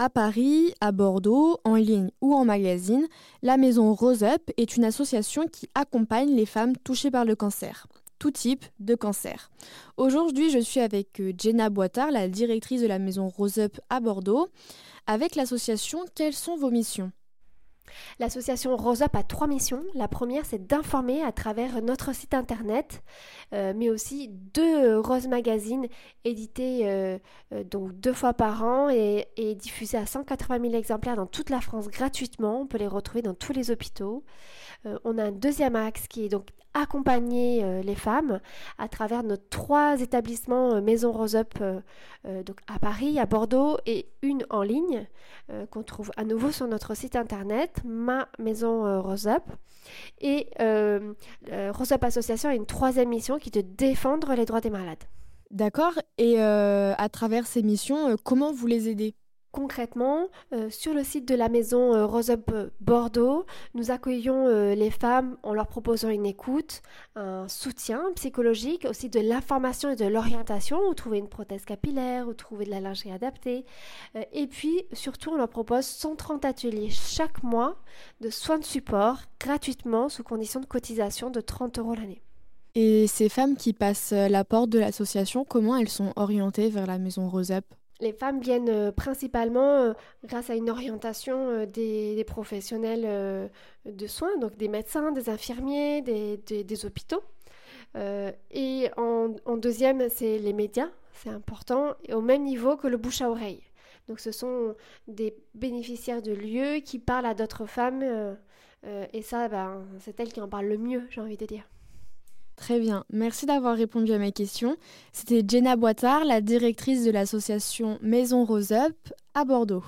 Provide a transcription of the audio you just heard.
À Paris, à Bordeaux, en ligne ou en magazine, la maison Rose Up est une association qui accompagne les femmes touchées par le cancer, tout type de cancer. Aujourd'hui, je suis avec euh, Jenna Boitard, la directrice de la maison Rose Up à Bordeaux. Avec l'association, quelles sont vos missions? L'association Rose Up a trois missions. La première, c'est d'informer à travers notre site internet, euh, mais aussi deux Rose Magazines édités euh, euh, donc deux fois par an et, et, diffusés à 180 000 exemplaires dans toute la France gratuitement. On peut les retrouver dans tous les hôpitaux. on a un deuxième axe qui est donc accompagner les femmes à travers nos trois établissements Maison Rose Up donc à Paris, à Bordeaux et une en ligne qu'on trouve à nouveau sur notre site internet ma maison euh, Rose Up. Et euh, euh, Rose Up Association a une troisième mission qui est de défendre les droits des malades. D'accord. Et à travers ces missions, comment vous les aidez? Concrètement, euh, sur le site de la maison euh, Rose Up Bordeaux, nous accueillons euh, les femmes en leur proposant une écoute, un soutien psychologique, aussi de l'information et de l'orientation, où trouver une prothèse capillaire, où trouver de la lingerie adaptée. et puis, surtout, on leur propose 130 ateliers chaque mois de soins de support gratuitement sous condition de cotisation de 30 euros l'année. Et ces femmes qui passent la porte de l'association, comment elles sont orientées vers la maison Rose Up les femmes viennent euh, principalement euh, grâce à une orientation euh, des, professionnels de soins, donc des médecins, des infirmiers, des, hôpitaux. et en, deuxième, c'est les médias, c'est important, au même niveau que le bouche à oreille. Donc ce sont des bénéficiaires de lieux qui parlent à d'autres femmes, et ça, ben, c'est elles qui en parlent le mieux, j'ai envie de dire. Très bien, merci d'avoir répondu à mes questions. C'était Jenna Boitard, la directrice de l'association Maison Rose Up à Bordeaux.